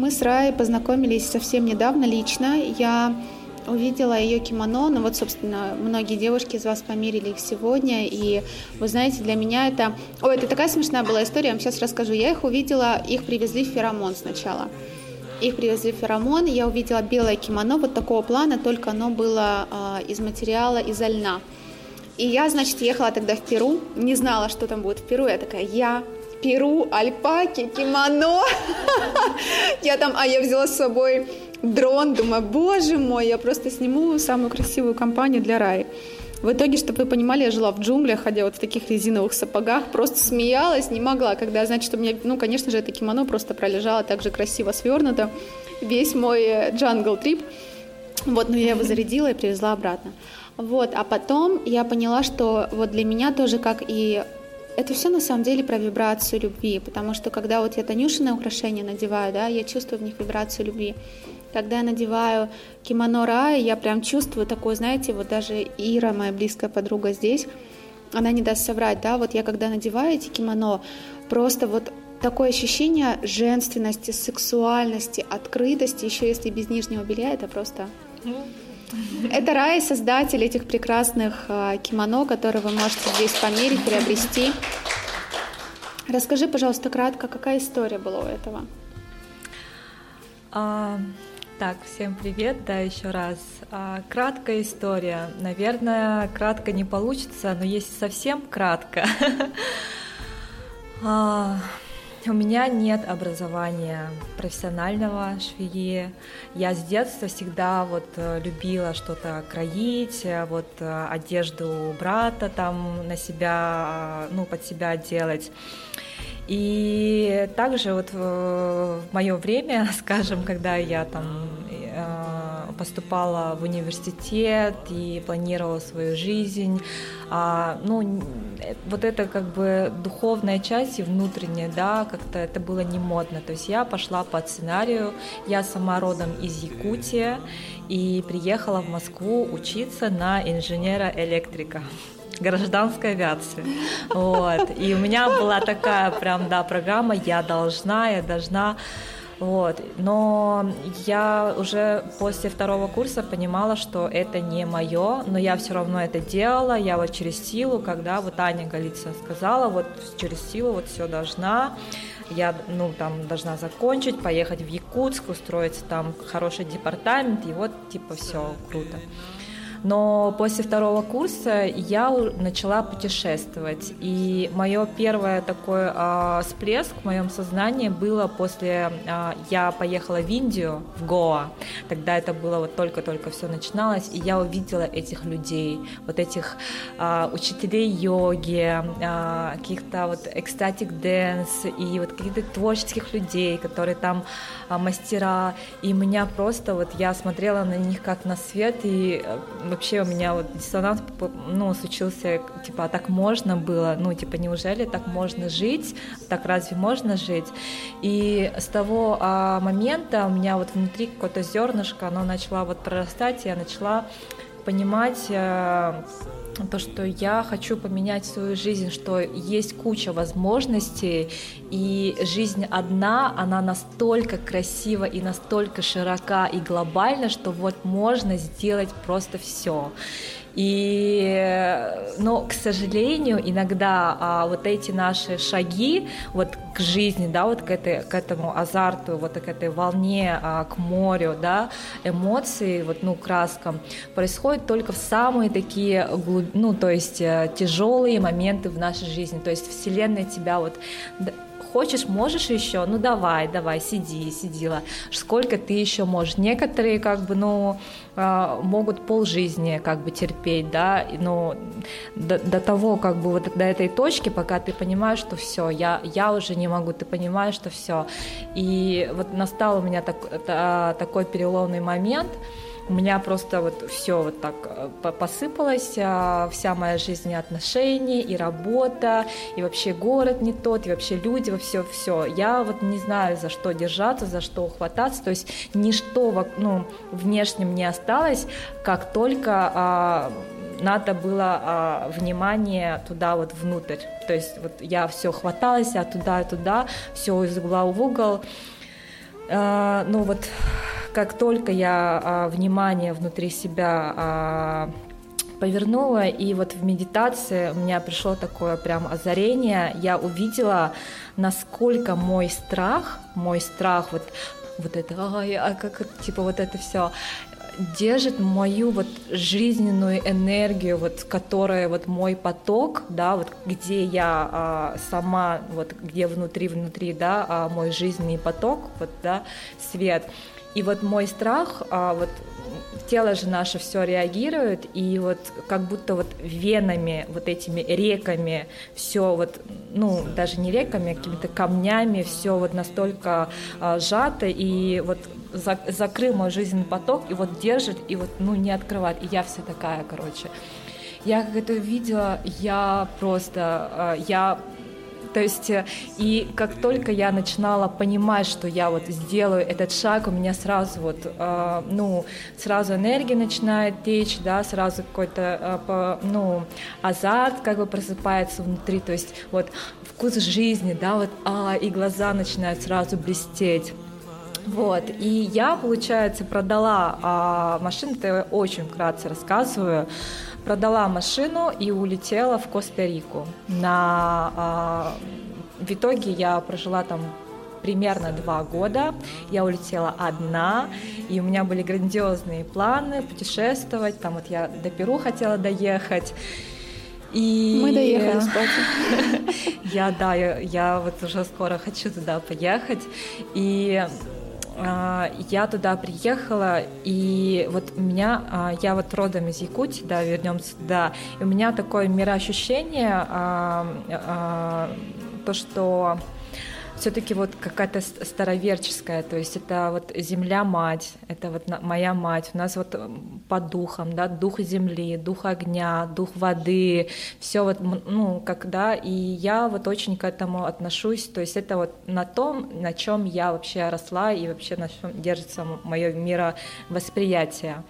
мы с Раей познакомились совсем недавно лично. Я увидела ее кимоно, ну вот, собственно, многие девушки из вас померили их сегодня, и вы знаете, для меня это... Ой, это такая смешная была история, я вам сейчас расскажу. Я их увидела, их привезли в Феромон сначала. Их привезли в Феромон, я увидела белое кимоно вот такого плана, только оно было э, из материала изо льна. И я, значит, ехала тогда в Перу, не знала, что там будет в Перу, я такая, я Перу, альпаки, кимоно. Я там, а я взяла с собой дрон, думаю, боже мой, я просто сниму самую красивую компанию для Раи. В итоге, чтобы вы понимали, я жила в джунглях, ходя вот в таких резиновых сапогах, просто смеялась, не могла, когда, значит, у меня, ну, конечно же, это кимоно просто пролежало так же красиво свернуто, весь мой джангл трип, вот, но я его зарядила и привезла обратно. Вот, а потом я поняла, что вот для меня тоже, как и это все на самом деле про вибрацию любви, потому что когда вот я Танюшины украшения надеваю, да, я чувствую в них вибрацию любви. Когда я надеваю кимоно Рая, я прям чувствую такое, знаете, вот даже Ира, моя близкая подруга здесь, она не даст соврать, да, вот я когда надеваю эти кимоно, просто вот такое ощущение женственности, сексуальности, открытости, еще если без нижнего белья, это просто... Это Рай, создатель этих прекрасных а, кимоно, которые вы можете здесь померить, приобрести. Расскажи, пожалуйста, кратко, какая история была у этого? А, так, всем привет, да, еще раз. А, краткая история. Наверное, кратко не получится, но если совсем кратко. у меня нет образования профессионального швеи. Я с детства всегда вот э, любила что-то кроить, э, вот э, одежду брата там на себя, ну, под себя делать. И также вот в мое время, скажем, когда я там поступала в университет и планировала свою жизнь, а, ну, вот это как бы духовная часть и внутренняя, да, как-то это было не модно. То есть я пошла по сценарию, я сама родом из Якутии и приехала в Москву учиться на инженера-электрика гражданской авиации. Вот. И у меня была такая прям, да, программа, я должна, я должна. Вот. Но я уже после второго курса понимала, что это не мое, но я все равно это делала. Я вот через силу, когда вот Аня Голицына сказала, вот через силу вот все должна я, ну, там, должна закончить, поехать в Якутск, устроиться там хороший департамент, и вот, типа, все круто. Но после второго курса я начала путешествовать. И мое первое такое а, всплеск в моем сознании было после... А, я поехала в Индию, в Гоа. Тогда это было вот только-только все начиналось. И я увидела этих людей, вот этих а, учителей йоги, а, каких-то вот ecstatic dance и вот каких-то творческих людей, которые там а, мастера. И меня просто вот я смотрела на них как на свет и э, вообще у меня вот диссонанс, ну, случился, типа, а так можно было, ну, типа, неужели так можно жить, так разве можно жить? И с того а, момента у меня вот внутри какое-то зернышко, оно начало вот прорастать, и я начала понимать а, то, что я хочу поменять свою жизнь, что есть куча возможностей, и жизнь одна, она настолько красива и настолько широка и глобальна, что вот можно сделать просто все. И, но, к сожалению, иногда а, вот эти наши шаги вот к жизни, да, вот к, этой, к этому азарту, вот к этой волне, а, к морю, да, эмоции, вот, ну, краскам, происходят только в самые такие, ну, то есть э, тяжелые моменты в нашей жизни. То есть Вселенная тебя вот хочешь, можешь еще, ну давай, давай, сиди, сидила. Сколько ты еще можешь? Некоторые как бы, ну, а, могут полжизни как бы терпеть, да, но до, до того как бы вот до этой точки, пока ты понимаешь, что все, я, я уже не могу, ты понимаешь, что все. И вот настал у меня так, такой переломный момент, у меня просто вот все вот так э, посыпалось, а, вся моя жизнь и отношения, и работа, и вообще город не тот, и вообще люди, все, все. Я вот не знаю, за что держаться, за что ухвататься, то есть ничто ну, внешнем не осталось, как только а, надо было а, внимание туда вот внутрь. То есть вот я все хваталась, а туда, туда, все из угла в угол. э, ну вот как только я э, внимание внутри себя э, повернула, и вот в медитации у меня пришло такое прям озарение, я увидела, насколько мой страх, мой страх, вот вот это, ай, а как, типа вот это все, держит мою вот жизненную энергию, вот которая вот мой поток, да, вот где я а, сама, вот где внутри внутри, да, а, мой жизненный поток, вот да, свет. И вот мой страх, а, вот тело же наше все реагирует, и вот как будто вот венами, вот этими реками, все вот, ну, даже не реками, а какими-то камнями, все вот настолько а, сжато, и вот за, закрыл мой жизненный поток, и вот держит, и вот, ну, не открывает, и я вся такая, короче. Я как это видела, я просто, а, я то есть, э, и как только я начинала понимать, что я вот сделаю этот шаг, у меня сразу вот, э, ну, сразу энергия начинает течь, да, сразу какой-то, э, ну, азарт как бы просыпается внутри, то есть вот вкус жизни, да, вот, а, и глаза начинают сразу блестеть. Вот, и я, получается, продала а, машину, это я очень вкратце рассказываю, продала машину и улетела в Коста-Рику. На, а, в итоге я прожила там примерно два года. Я улетела одна, и у меня были грандиозные планы путешествовать. Там вот я до Перу хотела доехать. И... Мы доехали, кстати. Я, да, я, я вот уже скоро хочу туда поехать. И я туда приехала, и вот у меня, а, я вот родом из Якутии, да, вернемся туда, и у меня такое мироощущение, а, то, что все-таки вот какая-то староверческая, то есть это вот земля-мать, это вот моя мать, у нас вот по духам, да, дух земли, дух огня, дух воды, все вот, ну, когда, и я вот очень к этому отношусь, то есть это вот на том, на чем я вообще росла и вообще на чем держится мое мировосприятие.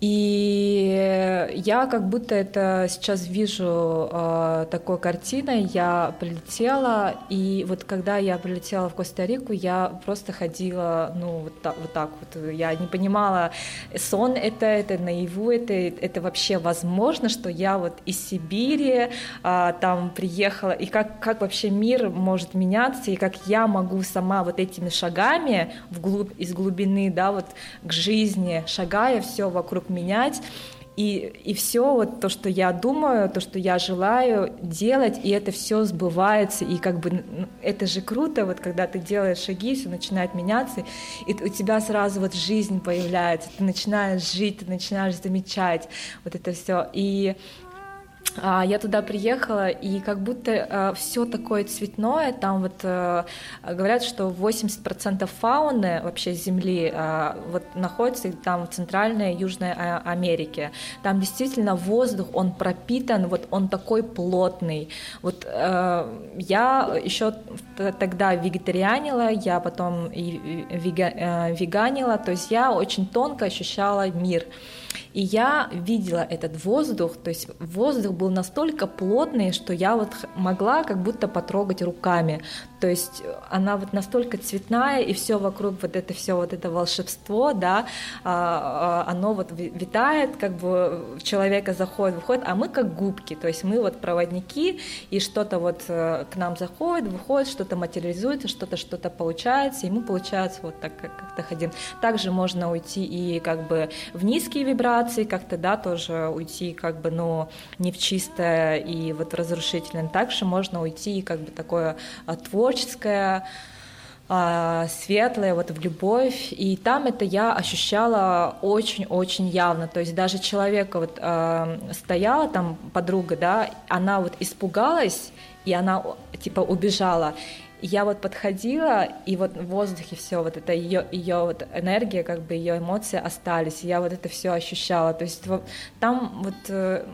И я как будто это сейчас вижу э, такой картиной. Я прилетела, и вот когда я прилетела в Коста-Рику, я просто ходила, ну, вот так вот. Так вот. Я не понимала, сон это, это наяву, это, это вообще возможно, что я вот из Сибири э, там приехала, и как, как вообще мир может меняться, и как я могу сама вот этими шагами вглубь, из глубины, да, вот к жизни, шагая все вокруг менять. И, и все вот то, что я думаю, то, что я желаю делать, и это все сбывается, и как бы это же круто, вот когда ты делаешь шаги, все начинает меняться, и у тебя сразу вот жизнь появляется, ты начинаешь жить, ты начинаешь замечать вот это все, и я туда приехала, и как будто э, все такое цветное, там вот э, говорят, что 80% фауны вообще Земли э, вот находится там в Центральной и Южной а, Америке. Там действительно воздух, он пропитан, вот он такой плотный. Вот я еще тогда вегетарианила, я потом и веганила, то есть я очень тонко ощущала мир. И я видела этот воздух, то есть воздух был настолько плотный, что я вот могла как будто потрогать руками. То есть она вот настолько цветная, и все вокруг вот это все вот это волшебство, да, а, а, оно вот витает, как бы человека заходит, выходит, а мы как губки, то есть мы вот проводники, и что-то вот э, к нам заходит, выходит, что-то материализуется, что-то что-то получается, и мы получается вот так как-то ходим. Также можно уйти и как бы в низкие вибрации, как-то, да, тоже уйти как бы, ну, не в чистое и вот разрушительное. Также можно уйти и как бы такое творчество, творческое, а, светлое, вот в любовь, и там это я ощущала очень-очень явно, то есть даже человека вот э, стояла там подруга, да, она вот испугалась, и она типа убежала, я вот подходила, и вот в воздухе все, вот это ее, ее вот энергия, как бы ее эмоции остались, и я вот это все ощущала, то есть вот, там вот э,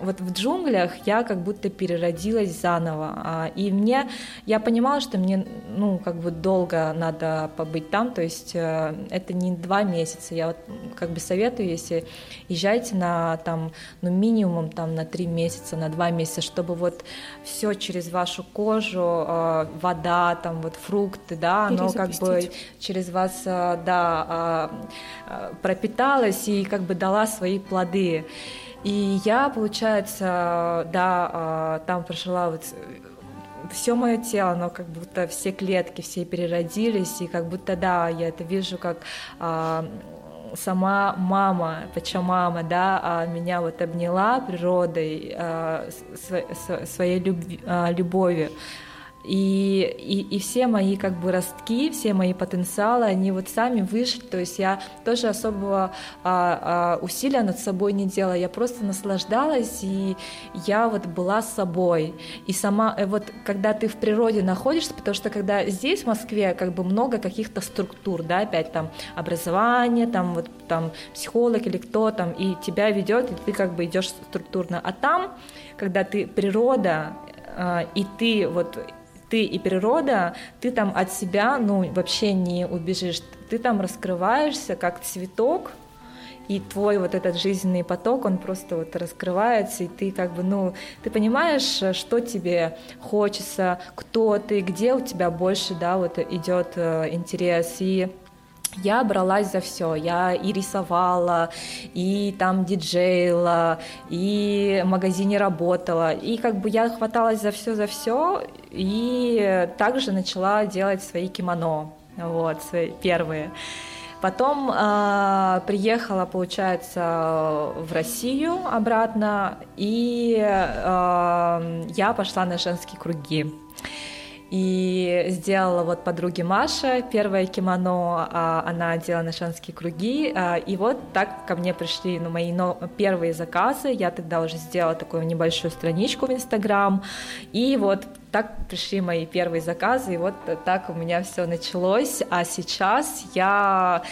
вот в джунглях я как будто переродилась заново. А, и мне, я понимала, что мне, ну, как бы долго надо побыть там, то есть э, это не два месяца. Я вот как бы советую, если езжайте на там, ну, минимум там на три месяца, на два месяца, чтобы вот все через вашу кожу, э, вода, там вот фрукты, да, оно как бы через вас, э, да, а, пропиталось и как бы дала свои плоды. И я, получается, да, а, там прошла вот все мое тело, оно как будто все клетки все переродились, и как будто, да, я это вижу как а, сама мама, мама, да, а меня вот обняла природой, а, своей любви, а, любовью. И, и, и все мои как бы ростки, все мои потенциалы, они вот сами вышли, то есть я тоже особого а, а, усилия над собой не делала, я просто наслаждалась, и я вот была собой. И сама, э, вот когда ты в природе находишься, потому что когда здесь, в Москве, как бы много каких-то структур, да, опять там образование, там вот там психолог или кто там, и тебя ведет, и ты как бы идешь структурно. А там, когда ты природа, а, и ты вот ты и природа, ты там от себя, ну, вообще не убежишь. Ты там раскрываешься как цветок, и твой вот этот жизненный поток, он просто вот раскрывается, и ты как бы, ну, ты понимаешь, что тебе хочется, кто ты, где у тебя больше, да, вот идет э, интерес, и я бралась за все. Я и рисовала, и там диджеила, и в магазине работала. И как бы я хваталась за все, за все, и также начала делать свои кимоно, вот, свои первые. Потом э, приехала, получается, в Россию обратно, и э, я пошла на женские круги и сделала вот подруге Маша первое кимоно, а, она делала на шанские круги, а, и вот так ко мне пришли ну, мои первые заказы, я тогда уже сделала такую небольшую страничку в Инстаграм, и вот так пришли мои первые заказы, и вот так у меня все началось, а сейчас я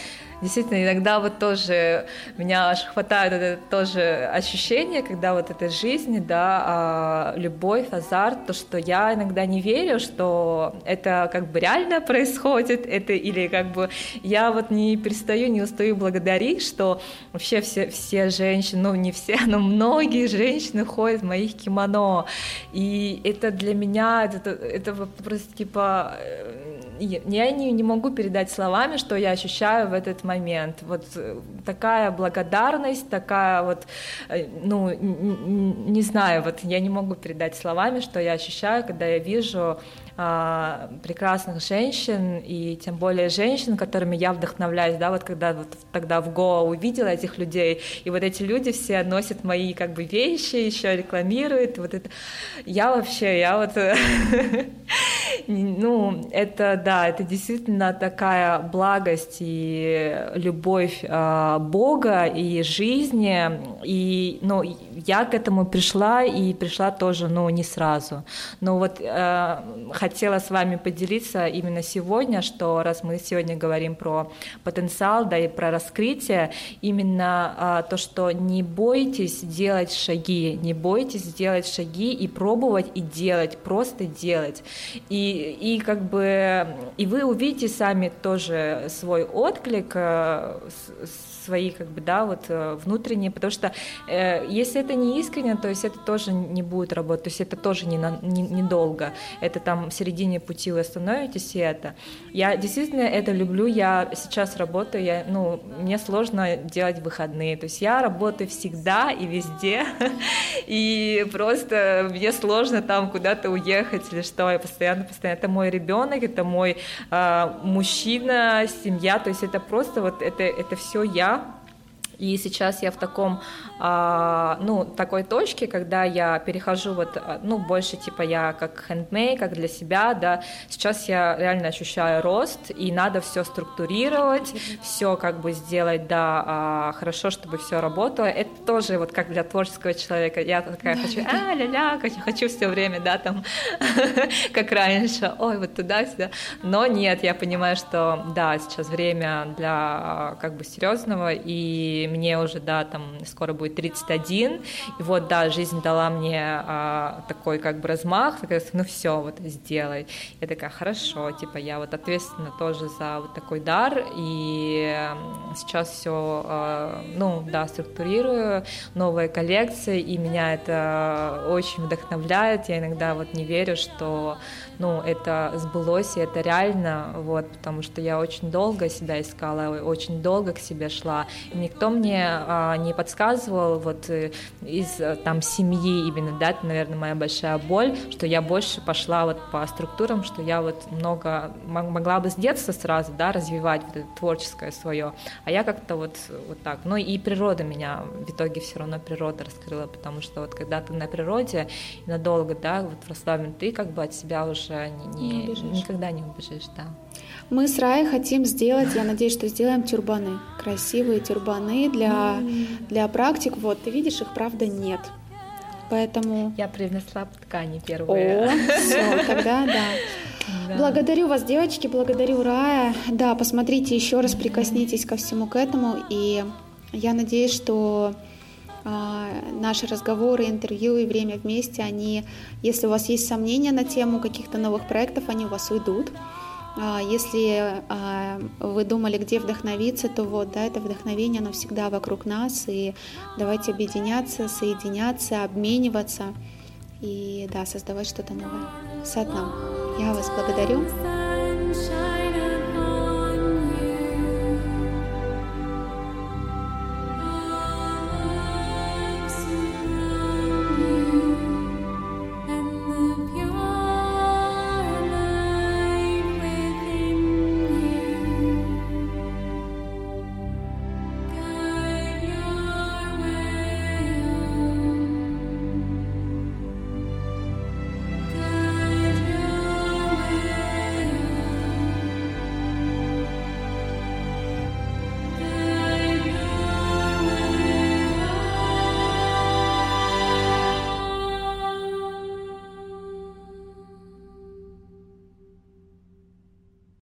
действительно иногда вот тоже меня аж хватает это тоже ощущение, когда вот эта жизнь, да, а, любовь, азарт, то, что я иногда не верю, что это как бы реально происходит, это или как бы я вот не перестаю, не устаю благодарить, что вообще все, все женщины, ну не все, но многие женщины ходят в моих кимоно, и это для меня, это, это просто типа э, я не, не могу передать словами, что я ощущаю в этот момент. Вот э, такая благодарность, такая вот, э, ну, не знаю, вот я не могу передать словами, что я ощущаю, когда я вижу а, прекрасных женщин, и тем более женщин, которыми я вдохновляюсь, да, вот когда вот тогда в Гоа увидела этих людей, и вот эти люди все носят мои как бы вещи, еще рекламируют, вот это, я вообще, я вот, ну, это, да, это действительно такая благость и любовь э, Бога и жизни, и, ну, я к этому пришла, и пришла тоже, ну, не сразу, но вот э, хотела с вами поделиться именно сегодня, что раз мы сегодня говорим про потенциал, да и про раскрытие, именно а, то, что не бойтесь делать шаги, не бойтесь делать шаги и пробовать и делать, просто делать. И, и как бы и вы увидите сами тоже свой отклик э, свои, как бы, да, вот э, внутренние, потому что э, если это не искренне, то есть это тоже не будет работать, то есть это тоже не, на, не, недолго, это там в середине пути вы остановитесь, и это. Я действительно это люблю, я сейчас работаю, я, ну, мне сложно делать выходные, то есть я работаю всегда и везде, и просто мне сложно там куда-то уехать или что, я постоянно, постоянно, это мой ребенок, это мой э, мужчина, семья, то есть это просто вот это, это все я, и сейчас я в таком, а, ну, такой точке, когда я перехожу вот, а, ну, больше типа я как хендмей, как для себя, да. Сейчас я реально ощущаю рост, и надо все структурировать, все как бы сделать, да, а, хорошо, чтобы все работало. Это тоже вот как для творческого человека. Я такая хочу, а, ля-ля, хочу, хочу все время, да, там, как раньше, ой, вот туда-сюда. Но нет, я понимаю, что, да, сейчас время для как бы серьезного, и мне уже, да, там скоро будет будет 31, и вот, да, жизнь дала мне а, такой как бы размах, такая, ну все, вот сделай. Я такая, хорошо, типа я вот ответственна тоже за вот такой дар, и сейчас все, а, ну, да, структурирую, новые коллекции, и меня это очень вдохновляет, я иногда вот не верю, что, ну, это сбылось, и это реально, вот, потому что я очень долго себя искала, очень долго к себе шла, и никто мне а, не подсказывал вот э, из э, там семьи именно, да, это, наверное, моя большая боль, что я больше пошла вот по структурам, что я вот много могла бы с детства сразу, да, развивать вот это творческое свое, а я как-то вот, вот так, ну и природа меня в итоге все равно природа раскрыла, потому что вот когда ты на природе надолго, да, вот в Рославле, ты как бы от себя уже не, не, никогда не убежишь, да. Мы с Раей хотим сделать, я надеюсь, что сделаем тюрбаны, красивые тюрбаны для, для практик. Вот, ты видишь, их правда нет. Поэтому... Я принесла ткани первые. О, все, тогда да. Да. Благодарю вас, девочки, благодарю Рая. Да, посмотрите еще раз, прикоснитесь ко всему к этому. И я надеюсь, что э, наши разговоры, интервью и время вместе, они, если у вас есть сомнения на тему каких-то новых проектов, они у вас уйдут. А, если а, вы думали, где вдохновиться, то вот, да, это вдохновение, оно всегда вокруг нас, и давайте объединяться, соединяться, обмениваться и, да, создавать что-то новое. Сатнам. Я вас благодарю.